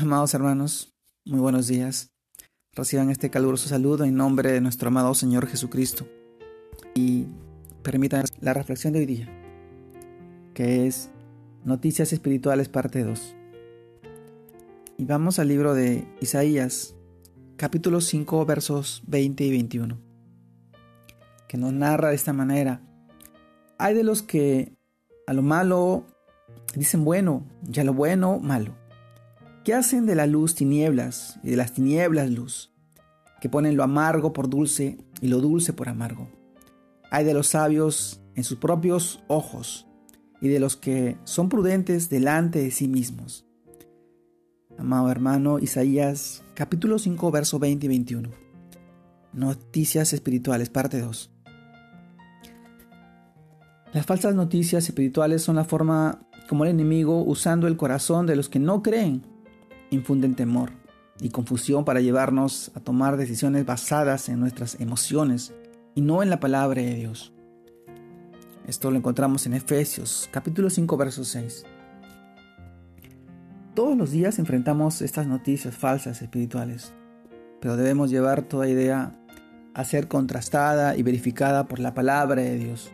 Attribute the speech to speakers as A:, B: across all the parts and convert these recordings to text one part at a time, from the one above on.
A: Amados hermanos, muy buenos días. Reciban este caluroso saludo en nombre de nuestro amado Señor Jesucristo. Y permitan la reflexión de hoy día, que es Noticias Espirituales parte 2. Y vamos al libro de Isaías, capítulo 5, versos 20 y 21, que nos narra de esta manera. Hay de los que a lo malo dicen bueno, y a lo bueno malo que hacen de la luz tinieblas y de las tinieblas luz, que ponen lo amargo por dulce y lo dulce por amargo. Hay de los sabios en sus propios ojos y de los que son prudentes delante de sí mismos. Amado hermano Isaías capítulo 5 verso 20 y 21. Noticias espirituales parte 2. Las falsas noticias espirituales son la forma como el enemigo usando el corazón de los que no creen infunden temor y confusión para llevarnos a tomar decisiones basadas en nuestras emociones y no en la palabra de Dios. Esto lo encontramos en Efesios capítulo 5 verso 6. Todos los días enfrentamos estas noticias falsas espirituales, pero debemos llevar toda idea a ser contrastada y verificada por la palabra de Dios.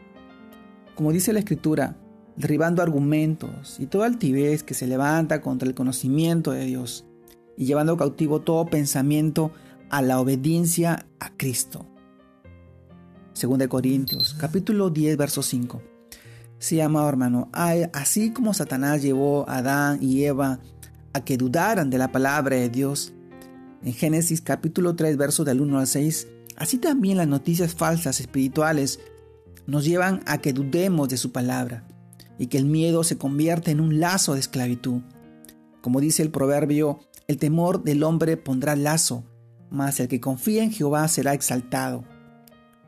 A: Como dice la Escritura, derribando argumentos y toda altivez que se levanta contra el conocimiento de Dios y llevando cautivo todo pensamiento a la obediencia a Cristo. Según de Corintios, capítulo 10, verso 5. Sí, amado hermano, así como Satanás llevó a Adán y Eva a que dudaran de la palabra de Dios, en Génesis capítulo 3, verso del 1 al 6, así también las noticias falsas espirituales nos llevan a que dudemos de su palabra y que el miedo se convierte en un lazo de esclavitud. Como dice el proverbio, el temor del hombre pondrá lazo, mas el que confía en Jehová será exaltado.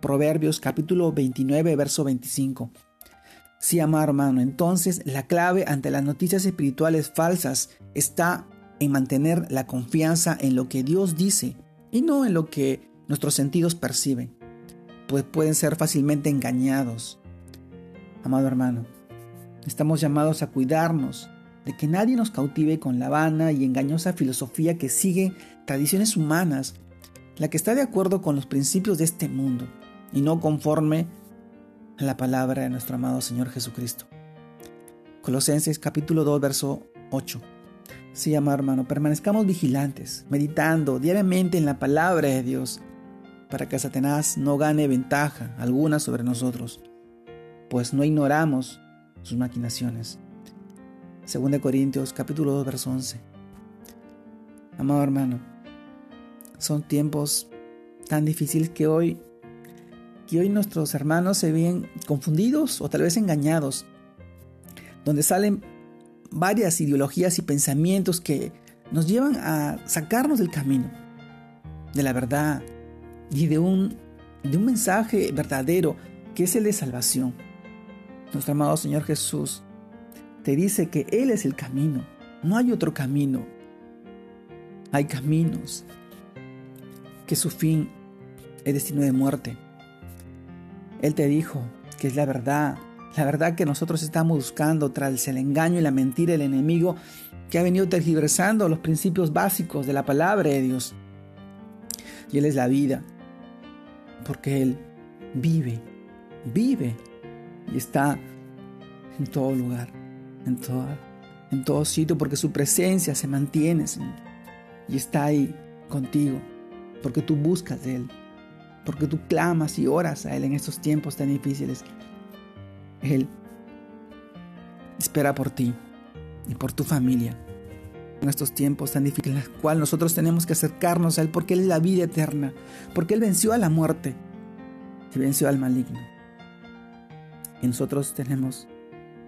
A: Proverbios capítulo 29, verso 25. Sí, amado hermano, entonces la clave ante las noticias espirituales falsas está en mantener la confianza en lo que Dios dice y no en lo que nuestros sentidos perciben, pues pueden ser fácilmente engañados. Amado hermano, Estamos llamados a cuidarnos de que nadie nos cautive con la vana y engañosa filosofía que sigue tradiciones humanas, la que está de acuerdo con los principios de este mundo y no conforme a la palabra de nuestro amado Señor Jesucristo. Colosenses capítulo 2 verso 8. Sí, amado hermano, permanezcamos vigilantes, meditando diariamente en la palabra de Dios, para que Satanás no gane ventaja alguna sobre nosotros, pues no ignoramos sus maquinaciones. 2 Corintios capítulo 2 verso 11. Amado hermano, son tiempos tan difíciles que hoy que hoy nuestros hermanos se ven confundidos o tal vez engañados, donde salen varias ideologías y pensamientos que nos llevan a sacarnos del camino, de la verdad y de un, de un mensaje verdadero que es el de salvación. Nuestro amado Señor Jesús te dice que Él es el camino, no hay otro camino. Hay caminos que su fin es destino de muerte. Él te dijo que es la verdad, la verdad que nosotros estamos buscando tras el engaño y la mentira del enemigo que ha venido tergiversando los principios básicos de la palabra de Dios. Y Él es la vida, porque Él vive, vive y está en todo lugar, en, en todo sitio, porque su presencia se mantiene, Señor, y está ahí contigo, porque tú buscas de Él, porque tú clamas y oras a Él en estos tiempos tan difíciles. Él espera por ti y por tu familia en estos tiempos tan difíciles, en los cuales nosotros tenemos que acercarnos a Él, porque Él es la vida eterna, porque Él venció a la muerte y venció al maligno. Y nosotros tenemos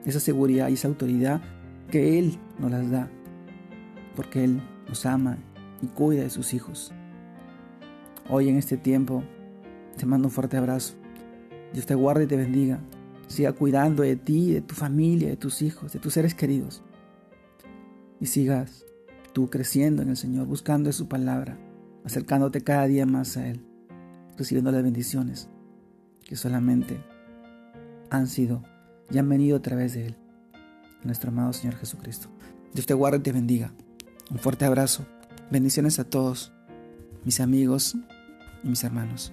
A: esa seguridad y esa autoridad que Él nos las da, porque Él nos ama y cuida de sus hijos. Hoy en este tiempo te mando un fuerte abrazo. Dios te guarde y te bendiga. Siga cuidando de ti, de tu familia, de tus hijos, de tus seres queridos. Y sigas tú creciendo en el Señor, buscando su palabra, acercándote cada día más a Él, recibiendo las bendiciones que solamente han sido y han venido a través de Él, nuestro amado Señor Jesucristo. Dios te guarde y te bendiga. Un fuerte abrazo. Bendiciones a todos, mis amigos y mis hermanos.